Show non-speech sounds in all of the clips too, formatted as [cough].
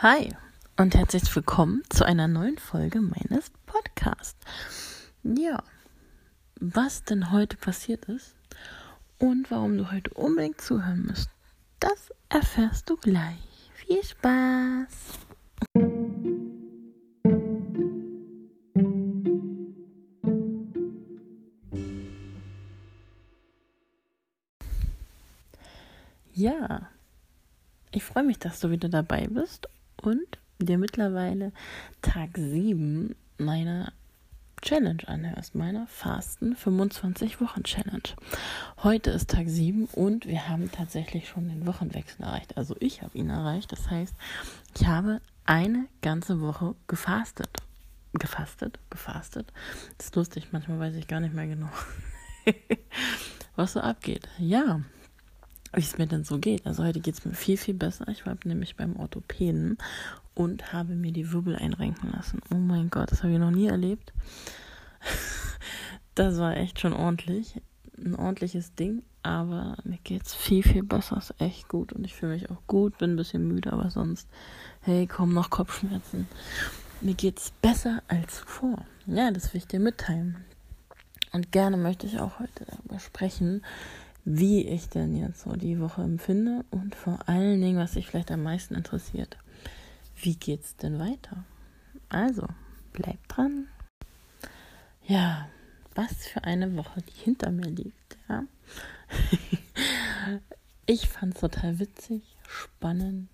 Hi und herzlich willkommen zu einer neuen Folge meines Podcasts. Ja, was denn heute passiert ist und warum du heute unbedingt zuhören musst, das erfährst du gleich. Viel Spaß! Ja, ich freue mich, dass du wieder dabei bist und dir mittlerweile Tag 7 meiner Challenge anhörst, meiner Fasten 25 Wochen Challenge. Heute ist Tag 7 und wir haben tatsächlich schon den Wochenwechsel erreicht. Also ich habe ihn erreicht. Das heißt, ich habe eine ganze Woche gefastet. Gefastet, gefastet. Das ist lustig, manchmal weiß ich gar nicht mehr genau, [laughs] was so abgeht. Ja, wie es mir denn so geht. Also heute geht es mir viel, viel besser. Ich war nämlich beim Orthopäden und habe mir die Wirbel einrenken lassen. Oh mein Gott, das habe ich noch nie erlebt. Das war echt schon ordentlich. Ein ordentliches Ding, aber mir geht es viel, viel besser. Ist echt gut und ich fühle mich auch gut, bin ein bisschen müde, aber sonst, hey, komm noch Kopfschmerzen. Mir geht es besser als vor. Ja, das will ich dir mitteilen. Und gerne möchte ich auch heute darüber sprechen, wie ich denn jetzt so die Woche empfinde und vor allen Dingen, was sich vielleicht am meisten interessiert. Wie geht's denn weiter? Also, bleib dran. Ja, was für eine Woche, die hinter mir liegt, ja. [laughs] ich fand's total witzig, spannend,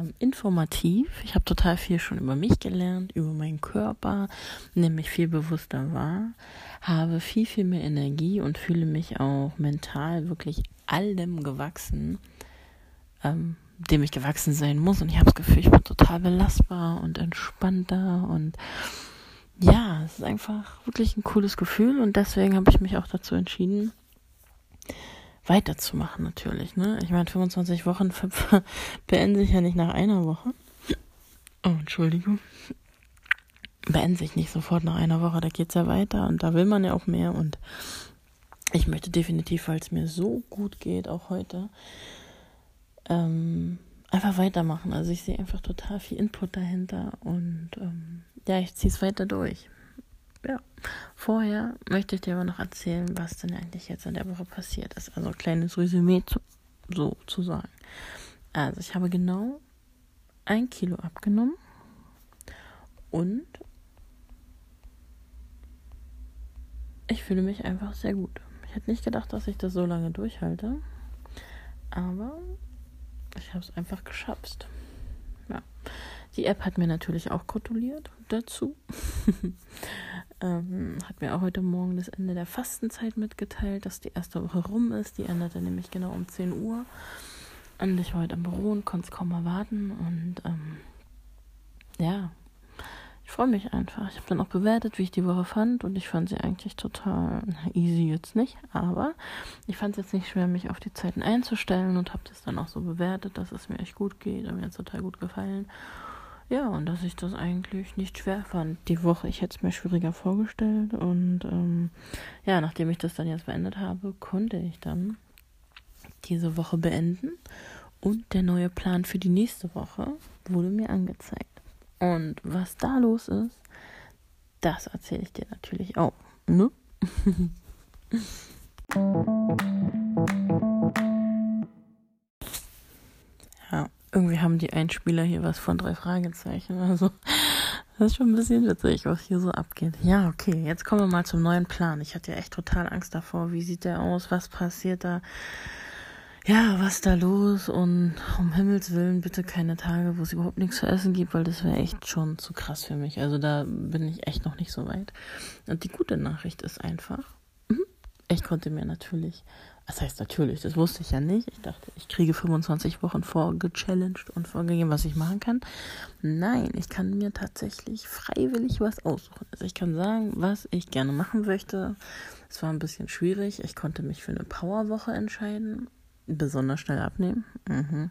ähm, informativ. Ich habe total viel schon über mich gelernt, über meinen Körper, nehme mich viel bewusster wahr, habe viel, viel mehr Energie und fühle mich auch mental wirklich allem gewachsen, ähm, dem ich gewachsen sein muss. Und ich habe das Gefühl, ich bin total belastbar und entspannter und ja, es ist einfach wirklich ein cooles Gefühl und deswegen habe ich mich auch dazu entschieden, weiterzumachen natürlich. Ne? Ich meine, 25 Wochen beenden sich ja nicht nach einer Woche. Oh, Entschuldigung. Beenden sich nicht sofort nach einer Woche, da geht's ja weiter und da will man ja auch mehr und ich möchte definitiv, weil es mir so gut geht, auch heute, ähm, einfach weitermachen. Also ich sehe einfach total viel Input dahinter und ähm, ja, ich ziehe es weiter durch ja, vorher möchte ich dir aber noch erzählen, was denn eigentlich jetzt in der Woche passiert ist. Also ein kleines Resümee zu, so. Also ich habe genau ein Kilo abgenommen und ich fühle mich einfach sehr gut. Ich hätte nicht gedacht, dass ich das so lange durchhalte, aber ich habe es einfach geschafft. Ja. Die App hat mir natürlich auch gratuliert dazu. [laughs] ähm, hat mir auch heute Morgen das Ende der Fastenzeit mitgeteilt, dass die erste Woche rum ist. Die endete nämlich genau um 10 Uhr. Und ich war heute am Büro und konnte es kaum erwarten. Und ähm, ja, ich freue mich einfach. Ich habe dann auch bewertet, wie ich die Woche fand. Und ich fand sie eigentlich total easy jetzt nicht. Aber ich fand es jetzt nicht schwer, mich auf die Zeiten einzustellen und habe das dann auch so bewertet, dass es mir echt gut geht. Und mir hat es total gut gefallen. Ja, und dass ich das eigentlich nicht schwer fand. Die Woche, ich hätte es mir schwieriger vorgestellt. Und ähm, ja, nachdem ich das dann jetzt beendet habe, konnte ich dann diese Woche beenden. Und der neue Plan für die nächste Woche wurde mir angezeigt. Und was da los ist, das erzähle ich dir natürlich auch. Ne? [laughs] irgendwie haben die Einspieler hier was von drei Fragezeichen. Also, das ist schon ein bisschen witzig, was hier so abgeht. Ja, okay, jetzt kommen wir mal zum neuen Plan. Ich hatte ja echt total Angst davor. Wie sieht der aus? Was passiert da? Ja, was da los? Und um Himmels Willen bitte keine Tage, wo es überhaupt nichts zu essen gibt, weil das wäre echt schon zu krass für mich. Also da bin ich echt noch nicht so weit. Und die gute Nachricht ist einfach, mhm, ich konnte mir natürlich das heißt natürlich, das wusste ich ja nicht. Ich dachte, ich kriege 25 Wochen vorgechallenged und vorgegeben, was ich machen kann. Nein, ich kann mir tatsächlich freiwillig was aussuchen. Also ich kann sagen, was ich gerne machen möchte. Es war ein bisschen schwierig. Ich konnte mich für eine Powerwoche entscheiden. Besonders schnell abnehmen. Mhm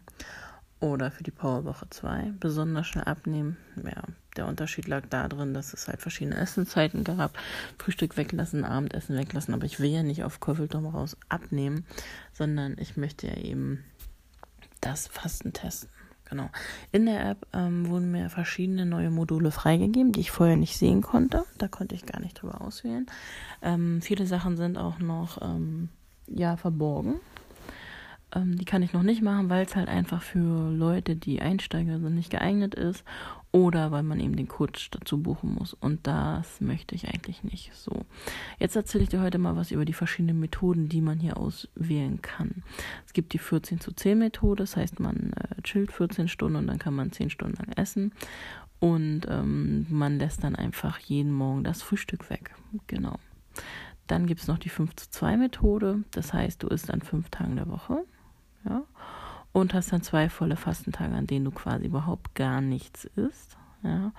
oder für die Powerwoche 2 besonders schnell abnehmen. Ja, der Unterschied lag darin, dass es halt verschiedene Essenszeiten gab. Frühstück weglassen, Abendessen weglassen, aber ich will ja nicht auf Kurveldom raus abnehmen, sondern ich möchte ja eben das Fasten testen. Genau. In der App ähm, wurden mir verschiedene neue Module freigegeben, die ich vorher nicht sehen konnte. Da konnte ich gar nicht drüber auswählen. Ähm, viele Sachen sind auch noch ähm, ja verborgen. Ähm, die kann ich noch nicht machen, weil es halt einfach für Leute, die Einsteiger sind, nicht geeignet ist oder weil man eben den Coach dazu buchen muss. Und das möchte ich eigentlich nicht so. Jetzt erzähle ich dir heute mal was über die verschiedenen Methoden, die man hier auswählen kann. Es gibt die 14 zu 10 Methode, das heißt, man äh, chillt 14 Stunden und dann kann man 10 Stunden lang essen. Und ähm, man lässt dann einfach jeden Morgen das Frühstück weg. Genau. Dann gibt es noch die 5 zu 2 Methode, das heißt, du isst an fünf Tagen der Woche ja, und hast dann zwei volle Fastentage, an denen du quasi überhaupt gar nichts isst, ja,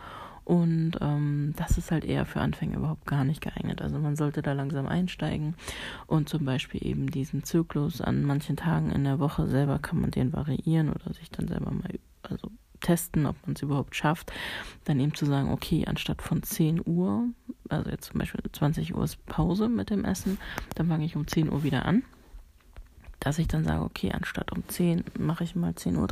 und ähm, das ist halt eher für Anfänger überhaupt gar nicht geeignet. Also man sollte da langsam einsteigen und zum Beispiel eben diesen Zyklus an manchen Tagen in der Woche selber kann man den variieren oder sich dann selber mal also testen, ob man es überhaupt schafft. Dann eben zu sagen, okay, anstatt von 10 Uhr, also jetzt zum Beispiel 20 Uhr ist Pause mit dem Essen, dann fange ich um 10 Uhr wieder an dass ich dann sage, okay, anstatt um 10 mache ich mal 10.30 Uhr.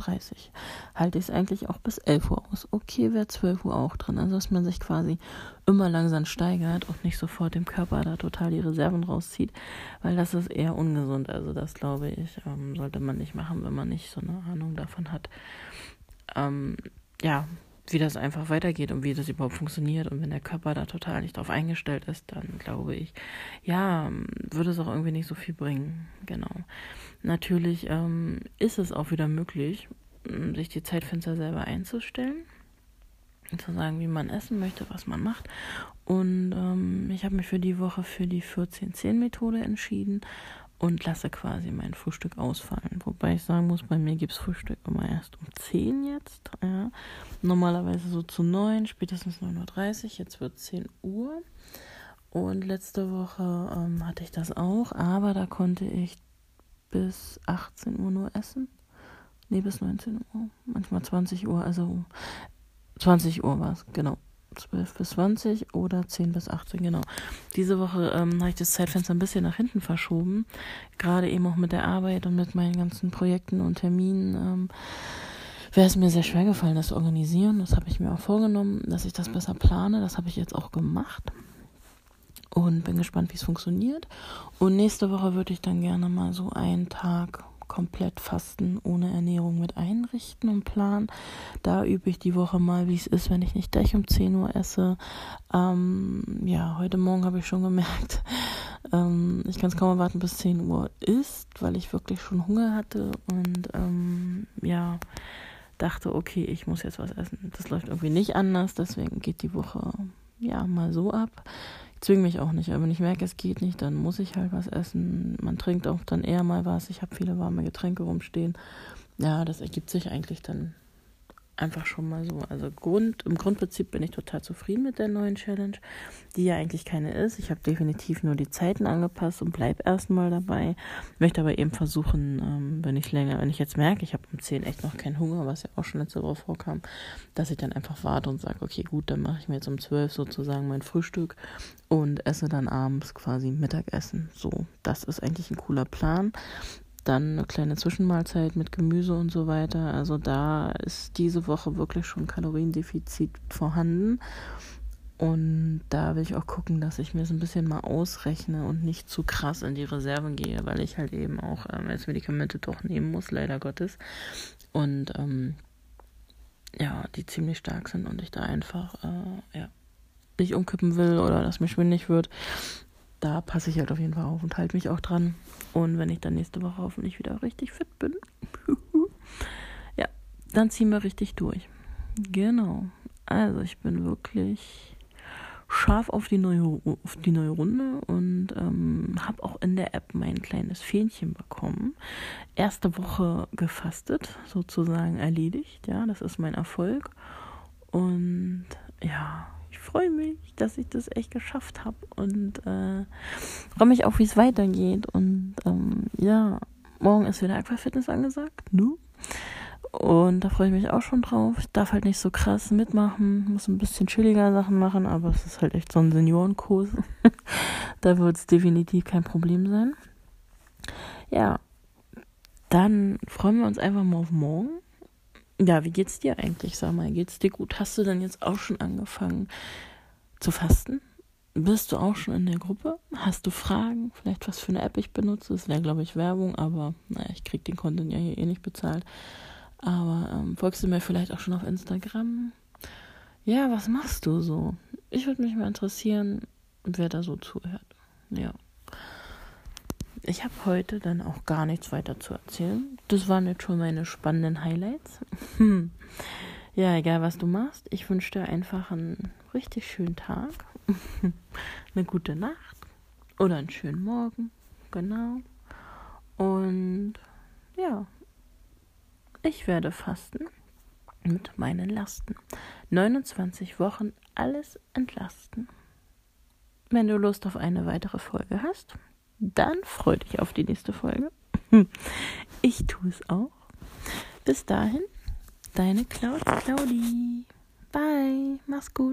Halte ich es eigentlich auch bis 11 Uhr aus. Okay, wäre 12 Uhr auch drin. Also, dass man sich quasi immer langsam steigert und nicht sofort dem Körper da total die Reserven rauszieht, weil das ist eher ungesund. Also, das glaube ich, ähm, sollte man nicht machen, wenn man nicht so eine Ahnung davon hat. Ähm, ja, wie das einfach weitergeht und wie das überhaupt funktioniert. Und wenn der Körper da total nicht drauf eingestellt ist, dann glaube ich, ja, würde es auch irgendwie nicht so viel bringen. Genau. Natürlich ähm, ist es auch wieder möglich, sich die Zeitfenster selber einzustellen. Zu sagen, wie man essen möchte, was man macht. Und ähm, ich habe mich für die Woche für die 14-10-Methode entschieden und lasse quasi mein Frühstück ausfallen. Wobei ich sagen muss, bei mir gibt es Frühstück immer erst um 10 jetzt. Ja. Normalerweise so zu 9, spätestens 9.30 Uhr. Jetzt wird 10 Uhr. Und letzte Woche ähm, hatte ich das auch, aber da konnte ich bis 18 Uhr nur essen. Nee, bis 19 Uhr. Manchmal 20 Uhr, also 20 Uhr war es, genau. 12 bis 20 oder 10 bis 18, genau. Diese Woche ähm, habe ich das Zeitfenster ein bisschen nach hinten verschoben. Gerade eben auch mit der Arbeit und mit meinen ganzen Projekten und Terminen. Ähm, wäre es mir sehr schwer gefallen, das zu organisieren. Das habe ich mir auch vorgenommen, dass ich das besser plane. Das habe ich jetzt auch gemacht. Und bin gespannt, wie es funktioniert. Und nächste Woche würde ich dann gerne mal so einen Tag komplett Fasten ohne Ernährung mit einrichten und planen. Da übe ich die Woche mal, wie es ist, wenn ich nicht gleich um 10 Uhr esse. Ähm, ja, heute Morgen habe ich schon gemerkt, [laughs] ähm, ich kann es kaum erwarten, bis 10 Uhr ist, weil ich wirklich schon Hunger hatte und ähm, ja, dachte, okay, ich muss jetzt was essen. Das läuft irgendwie nicht anders, deswegen geht die Woche ja mal so ab zwinge mich auch nicht. Aber wenn ich merke, es geht nicht, dann muss ich halt was essen. Man trinkt auch dann eher mal was. Ich habe viele warme Getränke rumstehen. Ja, das ergibt sich eigentlich dann einfach schon mal so. Also Grund, im Grundprinzip bin ich total zufrieden mit der neuen Challenge, die ja eigentlich keine ist. Ich habe definitiv nur die Zeiten angepasst und bleib erstmal dabei. Möchte aber eben versuchen, ähm, wenn ich länger, wenn ich jetzt merke, ich habe um 10 echt noch keinen Hunger, was ja auch schon letzte Woche vorkam, dass ich dann einfach warte und sage, okay, gut, dann mache ich mir jetzt um 12 sozusagen mein Frühstück und esse dann abends quasi Mittagessen. So, das ist eigentlich ein cooler Plan. Dann eine kleine Zwischenmahlzeit mit Gemüse und so weiter. Also da ist diese Woche wirklich schon Kaloriendefizit vorhanden. Und da will ich auch gucken, dass ich mir so ein bisschen mal ausrechne und nicht zu krass in die Reserven gehe, weil ich halt eben auch ähm, als Medikamente doch nehmen muss, leider Gottes. Und ähm, ja, die ziemlich stark sind und ich da einfach äh, ja, nicht umkippen will oder dass mir schwindig wird da passe ich halt auf jeden Fall auf und halte mich auch dran. Und wenn ich dann nächste Woche hoffentlich wieder richtig fit bin, [laughs] ja, dann ziehen wir richtig durch. Genau. Also ich bin wirklich scharf auf die neue, auf die neue Runde und ähm, habe auch in der App mein kleines Fähnchen bekommen. Erste Woche gefastet, sozusagen erledigt. Ja, das ist mein Erfolg. Und ja, freue mich, dass ich das echt geschafft habe und äh, freue mich auch, wie es weitergeht. Und ähm, ja, morgen ist wieder Aquafitness angesagt. Nu. Und da freue ich mich auch schon drauf. Ich darf halt nicht so krass mitmachen, muss ein bisschen chilliger Sachen machen, aber es ist halt echt so ein Seniorenkurs. [laughs] da wird es definitiv kein Problem sein. Ja, dann freuen wir uns einfach mal auf morgen. Ja, wie geht's dir eigentlich? Sag mal, geht's dir gut? Hast du denn jetzt auch schon angefangen zu fasten? Bist du auch schon in der Gruppe? Hast du Fragen? Vielleicht was für eine App ich benutze? Das wäre, glaube ich, Werbung, aber naja, ich krieg den Content ja hier eh nicht bezahlt. Aber ähm, folgst du mir vielleicht auch schon auf Instagram? Ja, was machst du so? Ich würde mich mal interessieren, wer da so zuhört. Ja. Ich habe heute dann auch gar nichts weiter zu erzählen. Das waren jetzt schon meine spannenden Highlights. [laughs] ja, egal was du machst, ich wünsche dir einfach einen richtig schönen Tag, [laughs] eine gute Nacht oder einen schönen Morgen. Genau. Und ja, ich werde fasten mit meinen Lasten. 29 Wochen alles entlasten. Wenn du Lust auf eine weitere Folge hast, dann freu dich auf die nächste Folge. [laughs] Ich tue es auch. Bis dahin, deine Claudi. Bye, mach's gut.